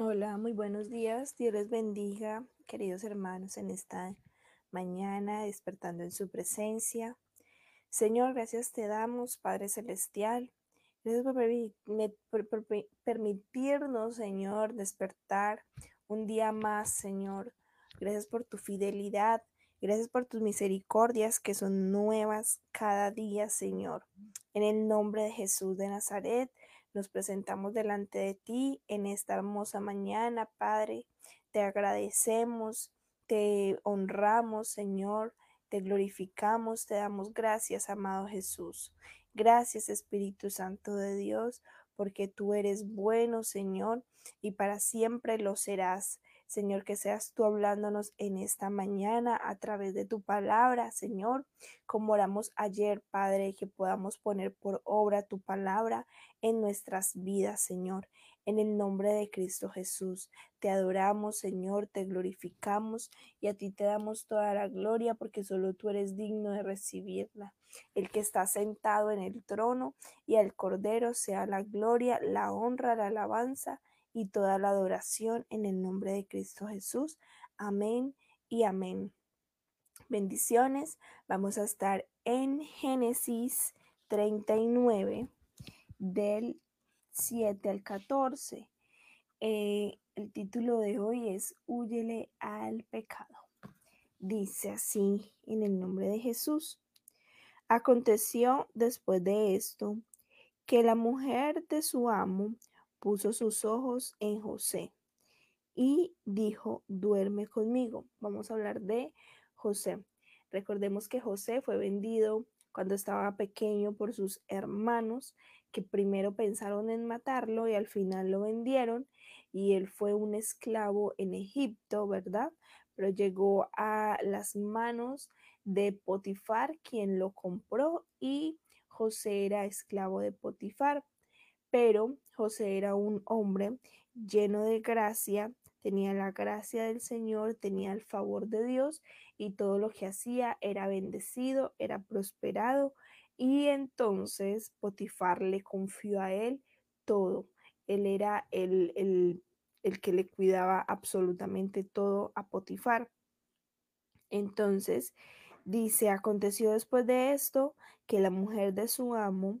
Hola, muy buenos días. Dios les bendiga, queridos hermanos, en esta mañana, despertando en su presencia. Señor, gracias te damos, Padre Celestial. Gracias por, permitirnos, Señor, despertar un día más, Señor. Gracias por tu fidelidad. Gracias por tus misericordias que son nuevas cada día, Señor. En el nombre de Jesús de Nazaret, nos presentamos delante de ti en esta hermosa mañana, Padre. Te agradecemos, te honramos, Señor, te glorificamos, te damos gracias, amado Jesús. Gracias, Espíritu Santo de Dios, porque tú eres bueno, Señor, y para siempre lo serás. Señor, que seas tú hablándonos en esta mañana a través de tu palabra, Señor, como oramos ayer, Padre, que podamos poner por obra tu palabra en nuestras vidas, Señor. En el nombre de Cristo Jesús, te adoramos, Señor, te glorificamos y a ti te damos toda la gloria porque solo tú eres digno de recibirla. El que está sentado en el trono y al Cordero sea la gloria, la honra, la alabanza y toda la adoración en el nombre de Cristo Jesús. Amén y amén. Bendiciones. Vamos a estar en Génesis 39 del 7 al 14. Eh, el título de hoy es Huyele al pecado. Dice así en el nombre de Jesús. Aconteció después de esto que la mujer de su amo puso sus ojos en José y dijo, duerme conmigo. Vamos a hablar de José. Recordemos que José fue vendido cuando estaba pequeño por sus hermanos, que primero pensaron en matarlo y al final lo vendieron, y él fue un esclavo en Egipto, ¿verdad? Pero llegó a las manos de Potifar, quien lo compró, y José era esclavo de Potifar. Pero José era un hombre lleno de gracia, tenía la gracia del Señor, tenía el favor de Dios y todo lo que hacía era bendecido, era prosperado y entonces Potifar le confió a él todo. Él era el, el, el que le cuidaba absolutamente todo a Potifar. Entonces dice, aconteció después de esto que la mujer de su amo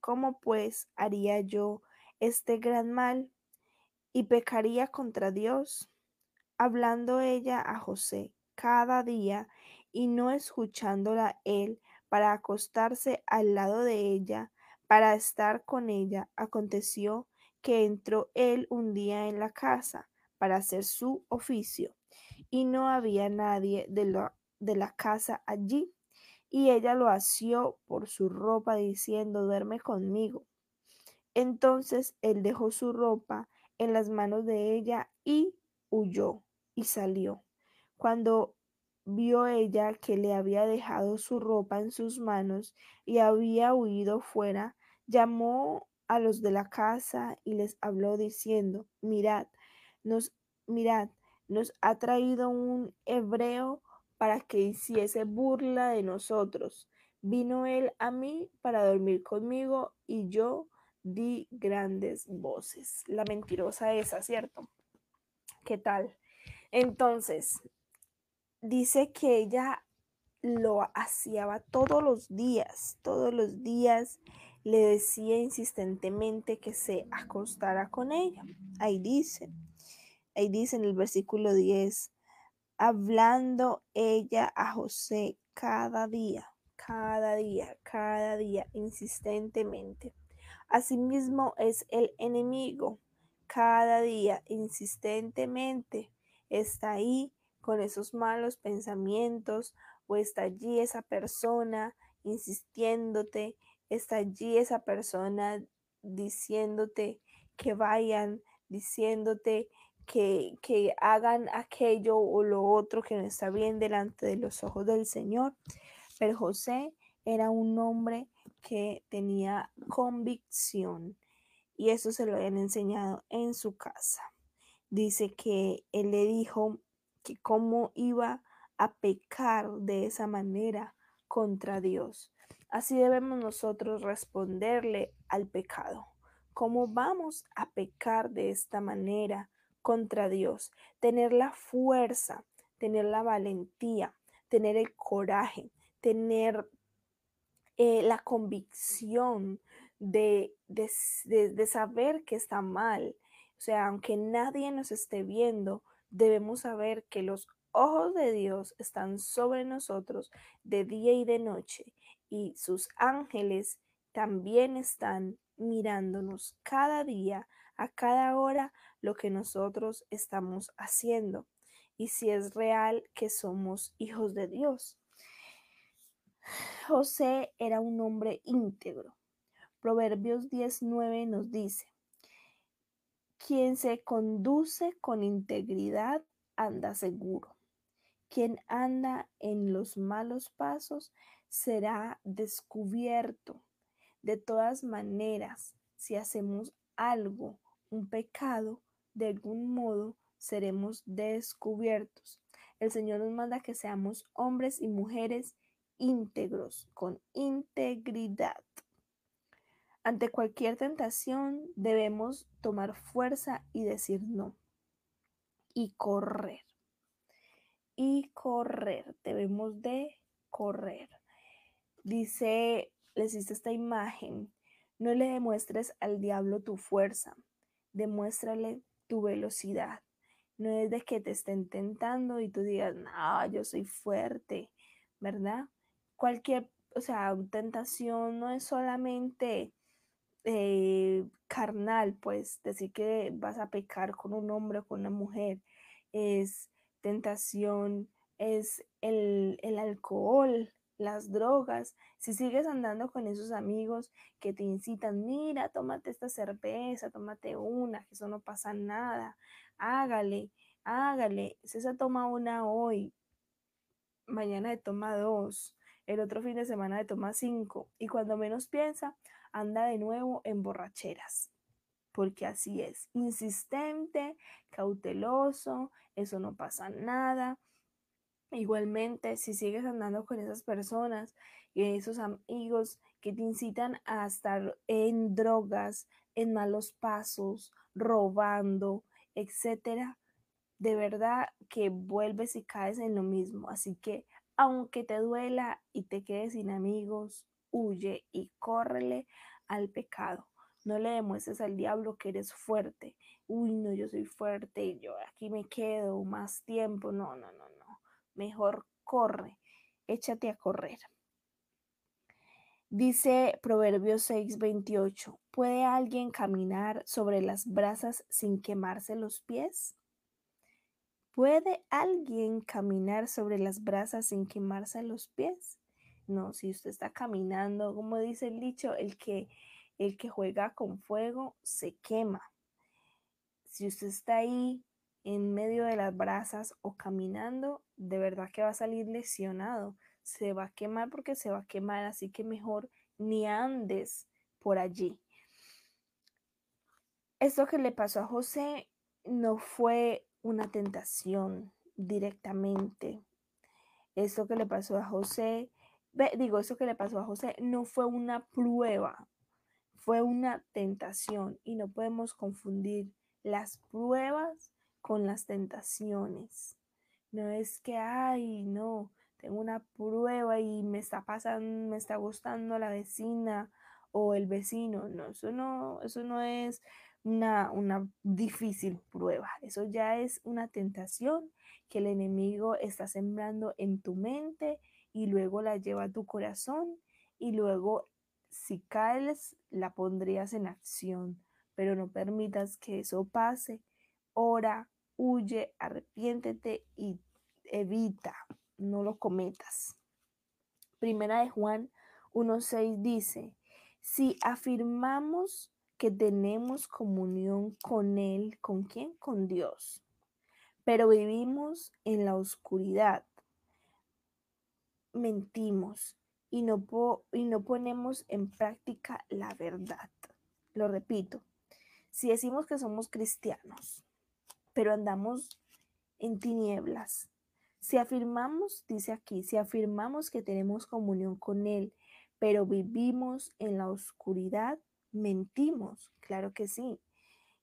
¿Cómo pues haría yo este gran mal y pecaría contra Dios, hablando ella a José cada día y no escuchándola él para acostarse al lado de ella, para estar con ella, aconteció que entró él un día en la casa para hacer su oficio, y no había nadie de la, de la casa allí, y ella lo asió por su ropa, diciendo, duerme conmigo. Entonces él dejó su ropa en las manos de ella y huyó y salió. Cuando vio ella que le había dejado su ropa en sus manos y había huido fuera, llamó a los de la casa y les habló diciendo, mirad, nos, mirad, nos ha traído un hebreo para que hiciese burla de nosotros. Vino él a mí para dormir conmigo y yo di grandes voces. La mentirosa esa, ¿cierto? ¿Qué tal? Entonces, dice que ella lo hacía todos los días, todos los días le decía insistentemente que se acostara con ella. Ahí dice, ahí dice en el versículo 10, hablando ella a José cada día, cada día, cada día, insistentemente. Asimismo es el enemigo. Cada día, insistentemente, está ahí con esos malos pensamientos o está allí esa persona insistiéndote, está allí esa persona diciéndote que vayan, diciéndote que, que hagan aquello o lo otro que no está bien delante de los ojos del Señor. Pero José era un hombre que tenía convicción y eso se lo habían enseñado en su casa. Dice que él le dijo que cómo iba a pecar de esa manera contra Dios. Así debemos nosotros responderle al pecado. ¿Cómo vamos a pecar de esta manera contra Dios? Tener la fuerza, tener la valentía, tener el coraje, tener eh, la convicción de, de saber que está mal. O sea, aunque nadie nos esté viendo, debemos saber que los ojos de Dios están sobre nosotros de día y de noche y sus ángeles también están mirándonos cada día, a cada hora, lo que nosotros estamos haciendo y si es real que somos hijos de Dios. José era un hombre íntegro. Proverbios 19 nos dice, quien se conduce con integridad anda seguro. Quien anda en los malos pasos será descubierto. De todas maneras, si hacemos algo, un pecado, de algún modo seremos descubiertos. El Señor nos manda que seamos hombres y mujeres íntegros, con integridad. Ante cualquier tentación debemos tomar fuerza y decir no. Y correr. Y correr. Debemos de correr. Dice, les hice esta imagen. No le demuestres al diablo tu fuerza. Demuéstrale tu velocidad. No es de que te estén tentando y tú digas, no, yo soy fuerte, ¿verdad? Cualquier, o sea, tentación no es solamente eh, carnal, pues decir que vas a pecar con un hombre o con una mujer, es tentación, es el, el alcohol, las drogas, si sigues andando con esos amigos que te incitan, mira, tómate esta cerveza, tómate una, que eso no pasa nada, hágale, hágale, se toma una hoy, mañana de toma dos, el otro fin de semana de toma cinco, y cuando menos piensa, anda de nuevo en borracheras, porque así es, insistente, cauteloso, eso no pasa nada. Igualmente, si sigues andando con esas personas y esos amigos que te incitan a estar en drogas, en malos pasos, robando, etcétera, de verdad que vuelves y caes en lo mismo. Así que, aunque te duela y te quedes sin amigos, huye y córrele al pecado. No le demuestres al diablo que eres fuerte. Uy, no, yo soy fuerte y yo aquí me quedo más tiempo. No, no, no, no. Mejor corre, échate a correr. Dice Proverbios 6:28, ¿puede alguien caminar sobre las brasas sin quemarse los pies? ¿Puede alguien caminar sobre las brasas sin quemarse los pies? No, si usted está caminando, como dice el dicho, el que, el que juega con fuego se quema. Si usted está ahí en medio de las brasas o caminando, de verdad que va a salir lesionado. Se va a quemar porque se va a quemar, así que mejor ni andes por allí. Esto que le pasó a José no fue una tentación directamente. Esto que le pasó a José digo, eso que le pasó a José no fue una prueba, fue una tentación y no podemos confundir las pruebas con las tentaciones. No es que, ay, no, tengo una prueba y me está pasando, me está gustando la vecina o el vecino. No, eso no, eso no es una, una difícil prueba. Eso ya es una tentación que el enemigo está sembrando en tu mente y luego la lleva a tu corazón y luego si caes la pondrías en acción, pero no permitas que eso pase. Ora, huye, arrepiéntete y evita, no lo cometas. Primera de Juan 1.6 dice, si afirmamos que tenemos comunión con Él. ¿Con quién? Con Dios. Pero vivimos en la oscuridad. Mentimos y no, y no ponemos en práctica la verdad. Lo repito, si decimos que somos cristianos, pero andamos en tinieblas, si afirmamos, dice aquí, si afirmamos que tenemos comunión con Él, pero vivimos en la oscuridad, mentimos, claro que sí.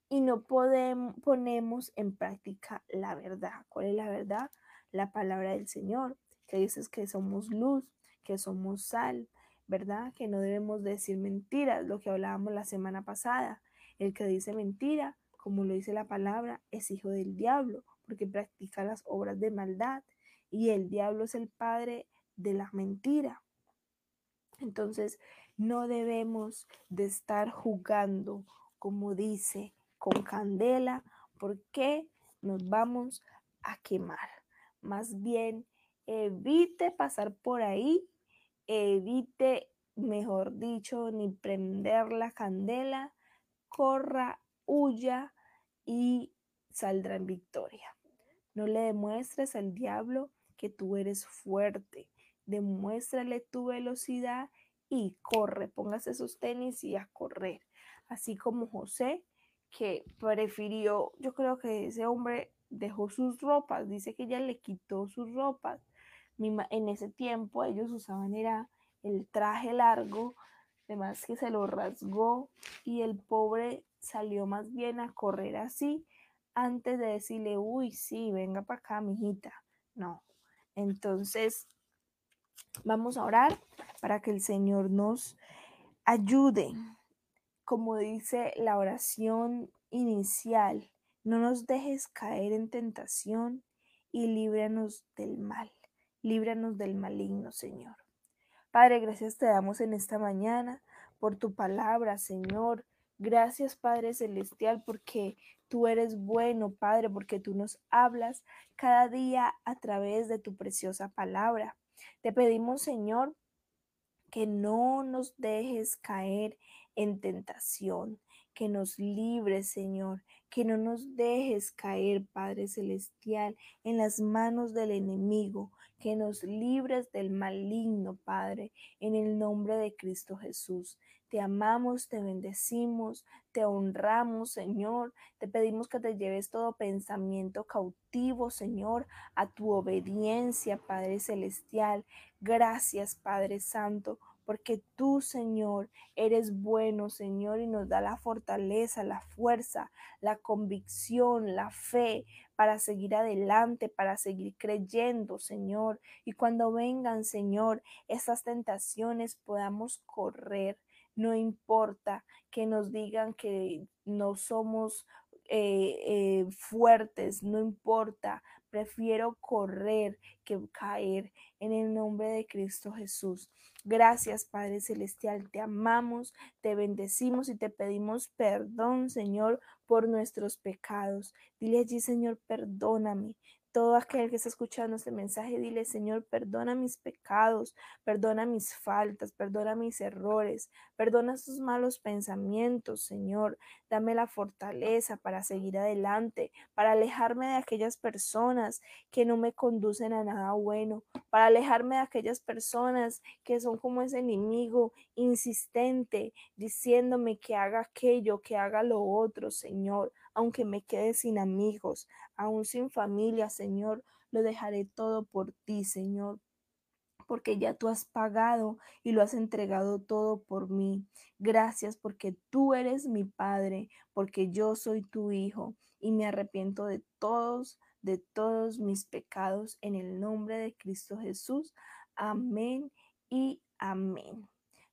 Y no podemos, ponemos en práctica la verdad. ¿Cuál es la verdad? La palabra del Señor, que dices que somos luz, que somos sal, ¿verdad? Que no debemos decir mentiras, lo que hablábamos la semana pasada. El que dice mentira, como lo dice la palabra, es hijo del diablo, porque practica las obras de maldad. Y el diablo es el padre de la mentira. Entonces, no debemos de estar jugando, como dice, con candela, porque nos vamos a quemar. Más bien, evite pasar por ahí, evite, mejor dicho, ni prender la candela, corra, huya y saldrá en victoria. No le demuestres al diablo que tú eres fuerte. Demuéstrale tu velocidad y corre, póngase esos tenis y a correr. Así como José, que prefirió, yo creo que ese hombre dejó sus ropas, dice que ella le quitó sus ropas. En ese tiempo ellos usaban era el traje largo, además que se lo rasgó y el pobre salió más bien a correr así antes de decirle, uy, sí, venga para acá, mijita. No. Entonces, vamos a orar para que el Señor nos ayude. Como dice la oración inicial, no nos dejes caer en tentación y líbranos del mal. Líbranos del maligno, Señor. Padre, gracias te damos en esta mañana por tu palabra, Señor. Gracias, Padre Celestial, porque tú eres bueno, Padre, porque tú nos hablas cada día a través de tu preciosa palabra. Te pedimos, Señor, que no nos dejes caer en tentación, que nos libres, Señor, que no nos dejes caer, Padre Celestial, en las manos del enemigo, que nos libres del maligno, Padre, en el nombre de Cristo Jesús. Te amamos, te bendecimos, te honramos, Señor. Te pedimos que te lleves todo pensamiento cautivo, Señor, a tu obediencia, Padre Celestial. Gracias, Padre Santo, porque tú, Señor, eres bueno, Señor, y nos da la fortaleza, la fuerza, la convicción, la fe para seguir adelante, para seguir creyendo, Señor. Y cuando vengan, Señor, estas tentaciones podamos correr. No importa que nos digan que no somos eh, eh, fuertes, no importa, prefiero correr que caer en el nombre de Cristo Jesús. Gracias, Padre Celestial, te amamos, te bendecimos y te pedimos perdón, Señor, por nuestros pecados. Dile allí, Señor, perdóname todo aquel que está escuchando este mensaje, dile, Señor, perdona mis pecados, perdona mis faltas, perdona mis errores, perdona sus malos pensamientos, Señor. Dame la fortaleza para seguir adelante, para alejarme de aquellas personas que no me conducen a nada bueno, para alejarme de aquellas personas que son como ese enemigo insistente, diciéndome que haga aquello, que haga lo otro, Señor aunque me quede sin amigos, aún sin familia, Señor, lo dejaré todo por ti, Señor, porque ya tú has pagado y lo has entregado todo por mí. Gracias porque tú eres mi Padre, porque yo soy tu Hijo y me arrepiento de todos, de todos mis pecados en el nombre de Cristo Jesús. Amén y amén.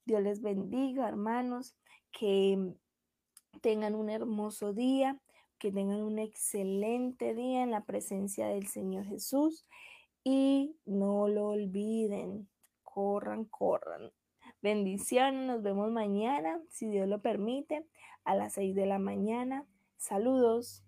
Dios les bendiga, hermanos, que tengan un hermoso día que tengan un excelente día en la presencia del Señor Jesús y no lo olviden, corran, corran. Bendiciones, nos vemos mañana, si Dios lo permite, a las 6 de la mañana. Saludos.